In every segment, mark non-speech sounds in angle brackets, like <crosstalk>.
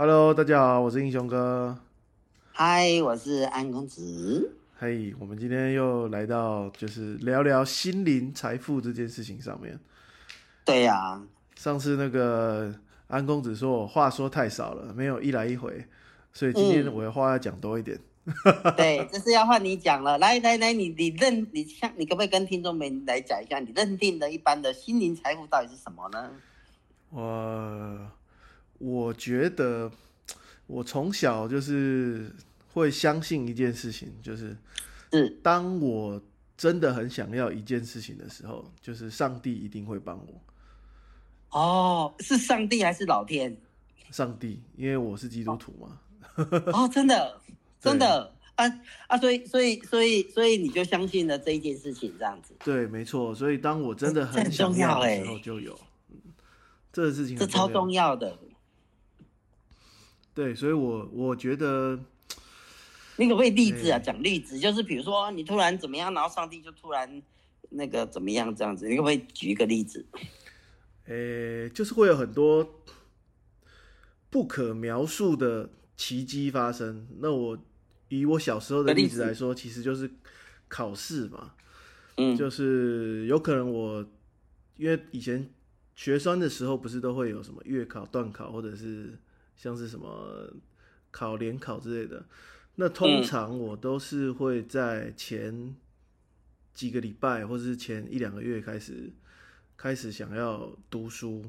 Hello，大家好，我是英雄哥。嗨，我是安公子。嘿，我们今天又来到就是聊聊心灵财富这件事情上面。对呀，上次那个安公子说我话说太少了，没有一来一回，所以今天我的话要讲多一点。<laughs> 对，这是要换你讲了。来来来，你你认你像你可不可以跟听众们来讲一下，你认定的一般的心灵财富到底是什么呢？我我觉得我从小就是会相信一件事情，就是是当我真的很想要一件事情的时候，就是上帝一定会帮我。哦，是上帝还是老天？上帝，因为我是基督徒嘛。哦，真的，<laughs> 真的啊啊！所以，所以，所以，所以你就相信了这一件事情，这样子。对，没错。所以当我真的很想要的时候，就有。嗯，这个事情这超重要的。对，所以我我觉得，你可不可以例子啊？讲例子，就是比如说你突然怎么样，然后上帝就突然那个怎么样这样子，你可不可以举一个例子？呃，就是会有很多不可描述的奇迹发生。那我以我小时候的例子来说，其实就是考试嘛，嗯，就是有可能我因为以前学生的时候，不是都会有什么月考、段考，或者是像是什么考联考之类的。那通常我都是会在前几个礼拜，或者是前一两个月开始。开始想要读书，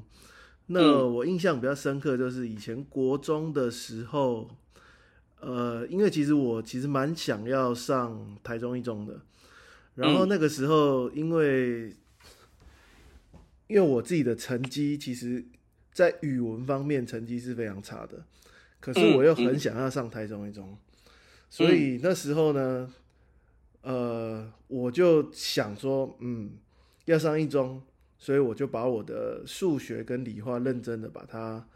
那我印象比较深刻就是以前国中的时候，呃，因为其实我其实蛮想要上台中一中的，然后那个时候因为因为我自己的成绩其实，在语文方面成绩是非常差的，可是我又很想要上台中一中，所以那时候呢，呃，我就想说，嗯，要上一中。所以我就把我的数学跟理化认真的把它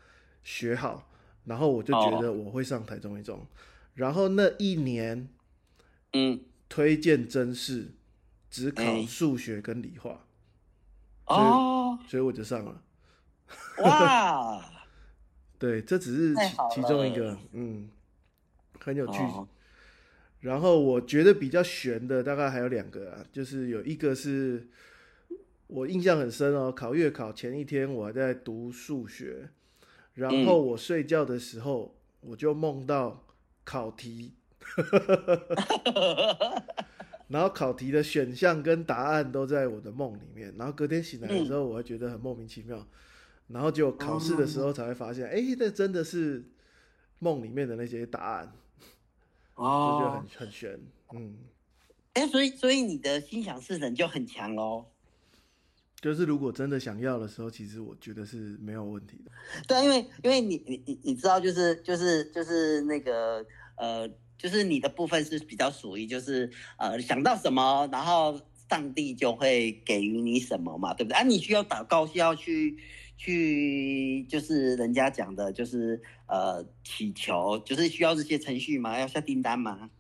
学好，然后我就觉得我会上台中一中，然后那一年，嗯，推荐真试只考数学跟理化，哦，所以我就上了，<laughs> 哇，<laughs> 对，这只是其其中一个，嗯，很有趣。然后我觉得比较悬的大概还有两个啊，就是有一个是。我印象很深哦，考月考前一天我还在读数学，然后我睡觉的时候我就梦到考题，<laughs> 然后考题的选项跟答案都在我的梦里面，然后隔天醒来的时候我还觉得很莫名其妙，然后就考试的时候才会发现，哎，这真的是梦里面的那些答案，哦，就很很悬，嗯，哎，所以所以你的心想事成就很强喽。就是如果真的想要的时候，其实我觉得是没有问题的。<laughs> 对，因为因为你你你你知道，就是就是就是那个呃，就是你的部分是比较属于就是呃想到什么，然后上帝就会给予你什么嘛，对不对？啊，你需要祷告，需要去去就是人家讲的，就是呃祈求，就是需要这些程序吗？要下订单吗？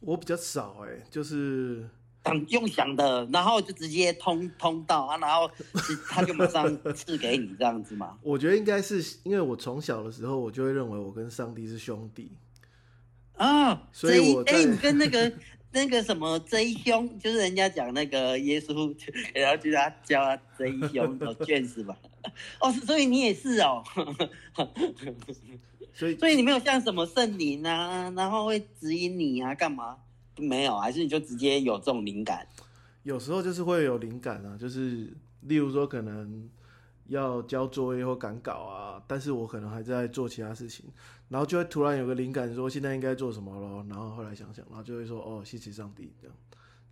我比较少哎，就是。想用想的，然后就直接通通道啊，然后他就马上赐给你这样子嘛。<laughs> 我觉得应该是因为我从小的时候，我就会认为我跟上帝是兄弟啊，所以我哎，你跟那个那个什么贼凶，就是人家讲那个耶稣，然后就他教他贼凶哦，<laughs> 卷子吧？哦，所以你也是哦，<laughs> 所以所以你没有像什么圣灵啊，然后会指引你啊，干嘛？没有，还是你就直接有这种灵感？有时候就是会有灵感啊，就是例如说可能要交作业或赶稿啊，但是我可能还在做其他事情，然后就会突然有个灵感，说现在应该做什么咯，然后后来想想，然后就会说哦，谢谢上帝，这样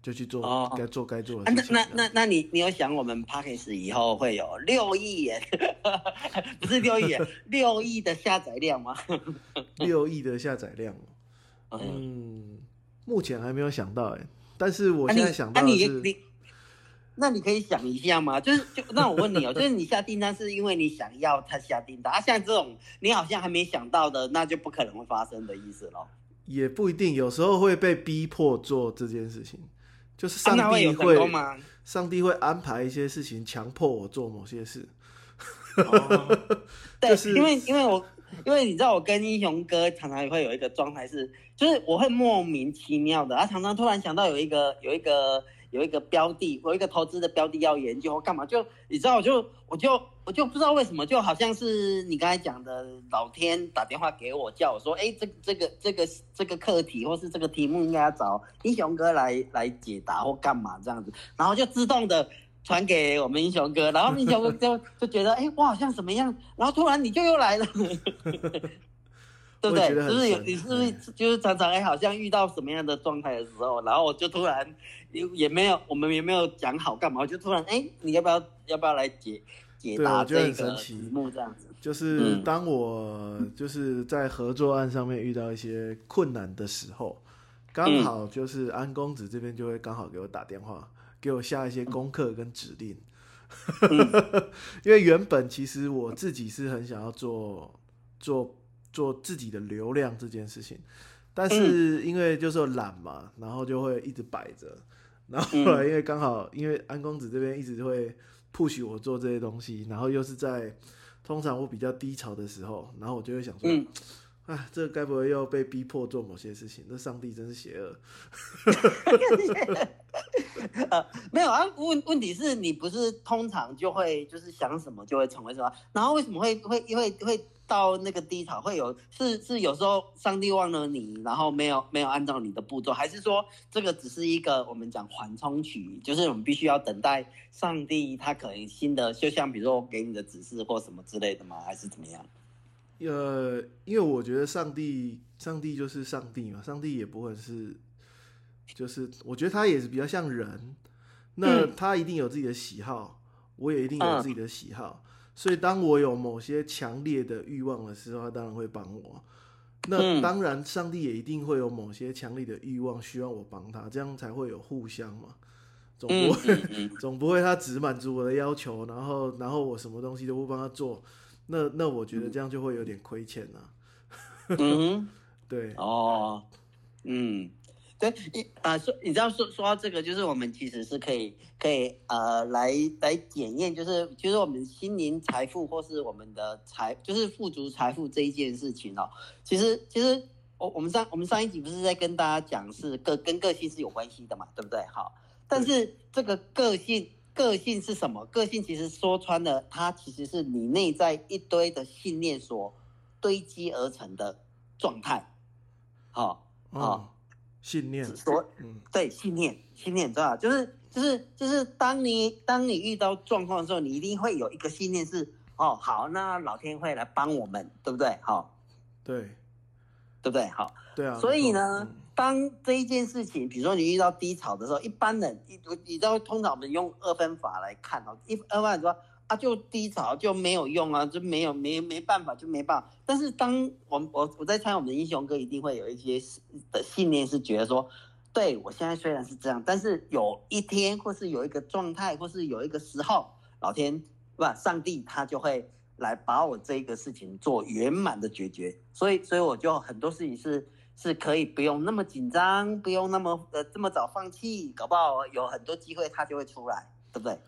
就去做该做该做的事情。那那那那你你有想我们 p a c k a g e 以后会有六亿耶？<laughs> 不是六亿元，<laughs> 六亿的下载量吗？<laughs> 六亿的下载量，嗯。目前还没有想到哎，但是我现在想到的是，那你可以想一下吗？就是就那我问你哦，就是你下订单是因为你想要他下订单，啊，像这种你好像还没想到的，那就不可能会发生的意思咯。也不一定，有时候会被逼迫做这件事情，就是上帝会，上帝会安排一些事情，强迫我做某些事。<laughs> 对，因为因为我因为你知道，我跟英雄哥常常也会有一个状态是，就是我会莫名其妙的，他常常突然想到有一个有一个有一个标的，有一个投资的标的要研究或干嘛，就你知道，我就我就我就不知道为什么，就好像是你刚才讲的，老天打电话给我，叫我说，哎，这这个这个这个课题或是这个题目应该要找英雄哥来来解答或干嘛这样子，然后就自动的。传给我们英雄哥，然后英雄哥就就觉得，哎，我好像什么样，然后突然你就又来了，对不对？就是有你是不是就是常常哎，好像遇到什么样的状态的时候，然后我就突然也也没有，我们也没有讲好干嘛，我就突然哎，你要不要要不要来解解答这个题目这样子？就是当我就是在合作案上面遇到一些困难的时候，刚好就是安公子这边就会刚好给我打电话。给我下一些功课跟指令，<laughs> 因为原本其实我自己是很想要做做做自己的流量这件事情，但是因为就是懒嘛，然后就会一直摆着，然后后来因为刚好因为安公子这边一直会 push 我做这些东西，然后又是在通常我比较低潮的时候，然后我就会想说。哎，这该不会又被逼迫做某些事情？那上帝真是邪恶。呃，没有啊，问问题是你不是通常就会就是想什么就会成为什么？然后为什么会会会会到那个低潮？会有是是有时候上帝忘了你，然后没有没有按照你的步骤，还是说这个只是一个我们讲缓冲期，就是我们必须要等待上帝他可能新的，就像比如说我给你的指示或什么之类的吗？还是怎么样？呃，因为我觉得上帝，上帝就是上帝嘛，上帝也不会是，就是我觉得他也是比较像人，那他一定有自己的喜好，我也一定有自己的喜好，所以当我有某些强烈的欲望的时候，他当然会帮我。那当然，上帝也一定会有某些强烈的欲望，需要我帮他，这样才会有互相嘛，总不会，<laughs> 总不会他只满足我的要求，然后然后我什么东西都不帮他做。那那我觉得这样就会有点亏欠呐。嗯，<laughs> 对。哦，嗯，对，你啊说，你知道说说到这个，就是我们其实是可以可以呃来来检验，就是就是我们心灵财富或是我们的财，就是富足财富这一件事情哦。其实其实我我们上我们上一集不是在跟大家讲是个跟个性是有关系的嘛，对不对？好，但是这个个性。个性是什么？个性其实说穿了，它其实是你内在一堆的信念所堆积而成的状态。好，好，信念。所，嗯，对，信念，信念，知道吧？就是就是就是，当你当你遇到状况的时候，你一定会有一个信念是，哦，好，那老天会来帮我们，对不对？好，对，对不对？好，对啊。所以呢？当这一件事情，比如说你遇到低潮的时候，一般人，你你知道，通常我们用二分法来看哦，一二分法说啊，就低潮就没有用啊，就没有没没办法，就没办法。但是当我我我在猜，我们的英雄哥一定会有一些的信念是觉得说，对我现在虽然是这样，但是有一天或是有一个状态，或是有一个时候，老天不上帝他就会来把我这个事情做圆满的解决。所以所以我就很多事情是。是可以不用那么紧张，不用那么呃这么早放弃，搞不好有很多机会他就会出来，对不对？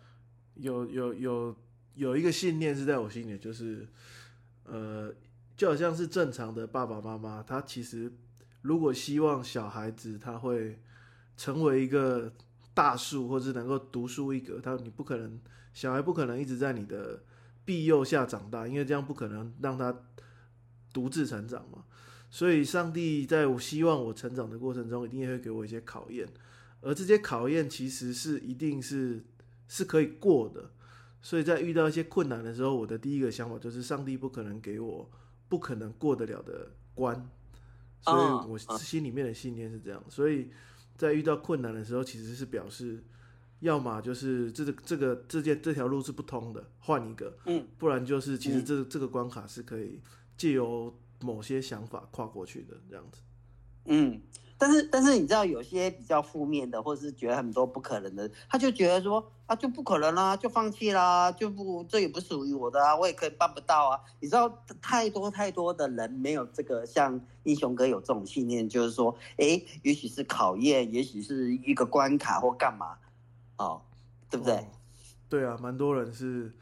有有有有一个信念是在我心里，就是呃，就好像是正常的爸爸妈妈，他其实如果希望小孩子他会成为一个大树，或是能够独树一格，他你不可能小孩不可能一直在你的庇佑下长大，因为这样不可能让他独自成长嘛。所以，上帝在我希望我成长的过程中，一定也会给我一些考验，而这些考验其实是一定是是可以过的。所以在遇到一些困难的时候，我的第一个想法就是，上帝不可能给我不可能过得了的关。所以我心里面的信念是这样。所以在遇到困难的时候，其实是表示，要么就是这个这个这件这条路是不通的，换一个；嗯，不然就是其实这这个关卡是可以借由。某些想法跨过去的这样子，嗯，但是但是你知道有些比较负面的，或者是觉得很多不可能的，他就觉得说啊就不可能啦，就放弃啦，就不这也不属于我的啊，我也可以办不到啊。你知道太多太多的人没有这个像英雄哥有这种信念，就是说，哎，也许是考验，也许是一个关卡或干嘛，哦，对不对？对啊，蛮多人是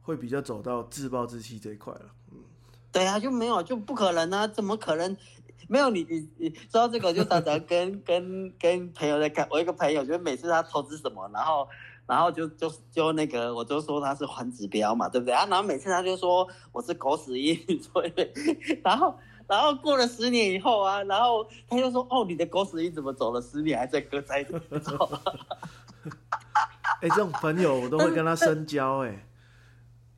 会比较走到自暴自弃这一块了，嗯。对啊，就没有，就不可能啊，怎么可能？没有你你你说到这个，就常常跟跟跟朋友在看，我一个朋友，就是每次他投资什么，然后然后就就就那个，我就说他是环指标嘛，对不对啊？然后每次他就说我是狗屎运，<laughs> 所以然后然后过了十年以后啊，然后他就说哦，你的狗屎运怎么走了十年还在割在走？哎，这种朋友我都会跟他深交哎，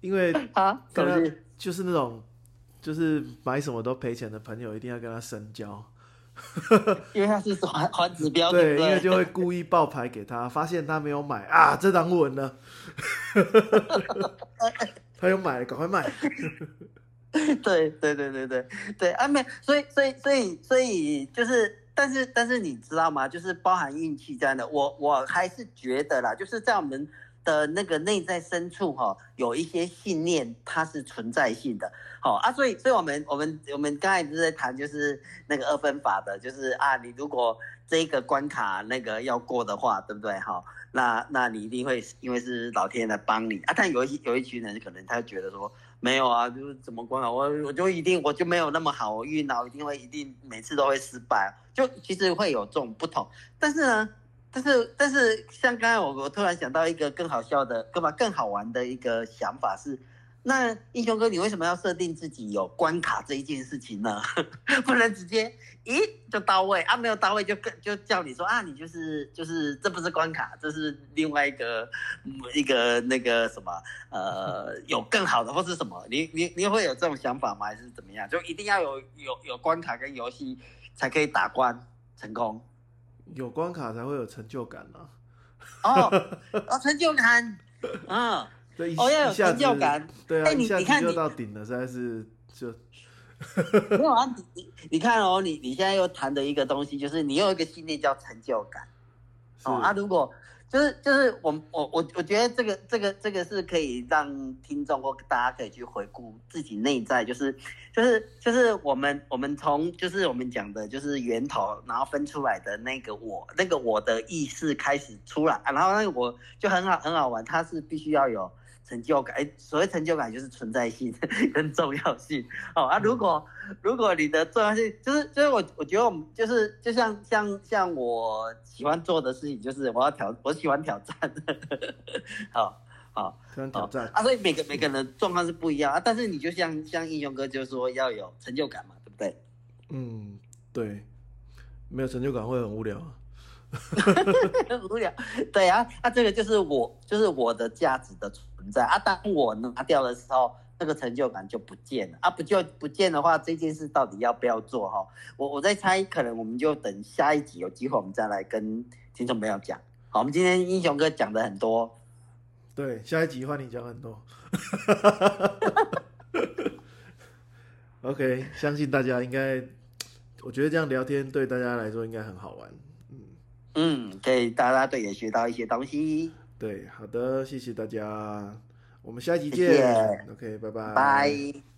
因为 <laughs> 啊，跟他是就是那种就是买什么都赔钱的朋友，一定要跟他深交。<laughs> 因为他是环环指标，对，因为就会故意爆牌给他，发现他没有买啊，这档稳了，<laughs> 他又买了，赶快卖。<laughs> 对对对对对对啊，没，所以所以所以所以就是，但是但是你知道吗？就是包含运气在的，我我还是觉得啦，就是在我们的那个内在深处哈、有一些信念它是存在性的，好、啊，所以所以我们我们我们刚才不是在谈就是那个二分法的，就是啊，你如果这一个关卡那个要过的话，对不对？哈、那那你一定会因为是老天来帮你啊，但有一有一群人可能他就觉得说。没有啊，就是怎么关啊，我我就一定我就没有那么好运啊，我一定会一定每次都会失败，就其实会有这种不同。但是呢，但是但是像刚才我我突然想到一个更好笑的，干嘛更好玩的一个想法是，那英雄哥你为什么要设定自己有关卡这一件事情呢？<laughs> 不能直接咦就到位啊，没有到位就更就叫你说啊，你就是就是这不是关卡，这是另外一个嗯一个那个什么呃有更好的或是什么？你你你会有这种想法吗？还是怎么样？就一定要有有有关卡跟游戏才可以打关成功？有关卡才会有成就感啊！哦哦，成就感，嗯，哦要有成就感。对啊，哎你你看你到顶了，实在是就 <laughs> 没有啊，你你你看哦，你你现在又谈的一个东西，就是你有一个信念叫成就感。哦啊，如果就是就是我我我我觉得这个这个这个是可以让听众或大家可以去回顾自己内在，就是就是就是我们我们从就是我们讲的就是源头，然后分出来的那个我那个我的意识开始出来，啊、然后那个我就很好很好玩，它是必须要有。成就感，哎，所谓成就感就是存在性 <laughs> 跟重要性哦啊。如果如果你的重要性就是就是我我觉得我们就是就像像像我喜欢做的事情，就是我要挑我喜欢挑战，<laughs> 好好喜欢挑战。啊。所以每个每个人的状况是不一样啊。但是你就像像英雄哥就说要有成就感嘛，对不对？嗯，对，没有成就感会很无聊啊。<laughs> 无聊，对啊，那、这个就是我，就是我的价值的存在啊。当我拿掉的时候，那个成就感就不见了啊。不就不见的话，这件事到底要不要做哈？我我在猜，可能我们就等下一集有机会，我们再来跟听众朋友讲。好，我们今天英雄哥讲的很多，对，下一集换你讲很多。<laughs> <laughs> OK，相信大家应该，我觉得这样聊天对大家来说应该很好玩。嗯，可以大家对也学到一些东西。对，好的，谢谢大家，我们下期见谢见。谢 OK，拜拜。拜。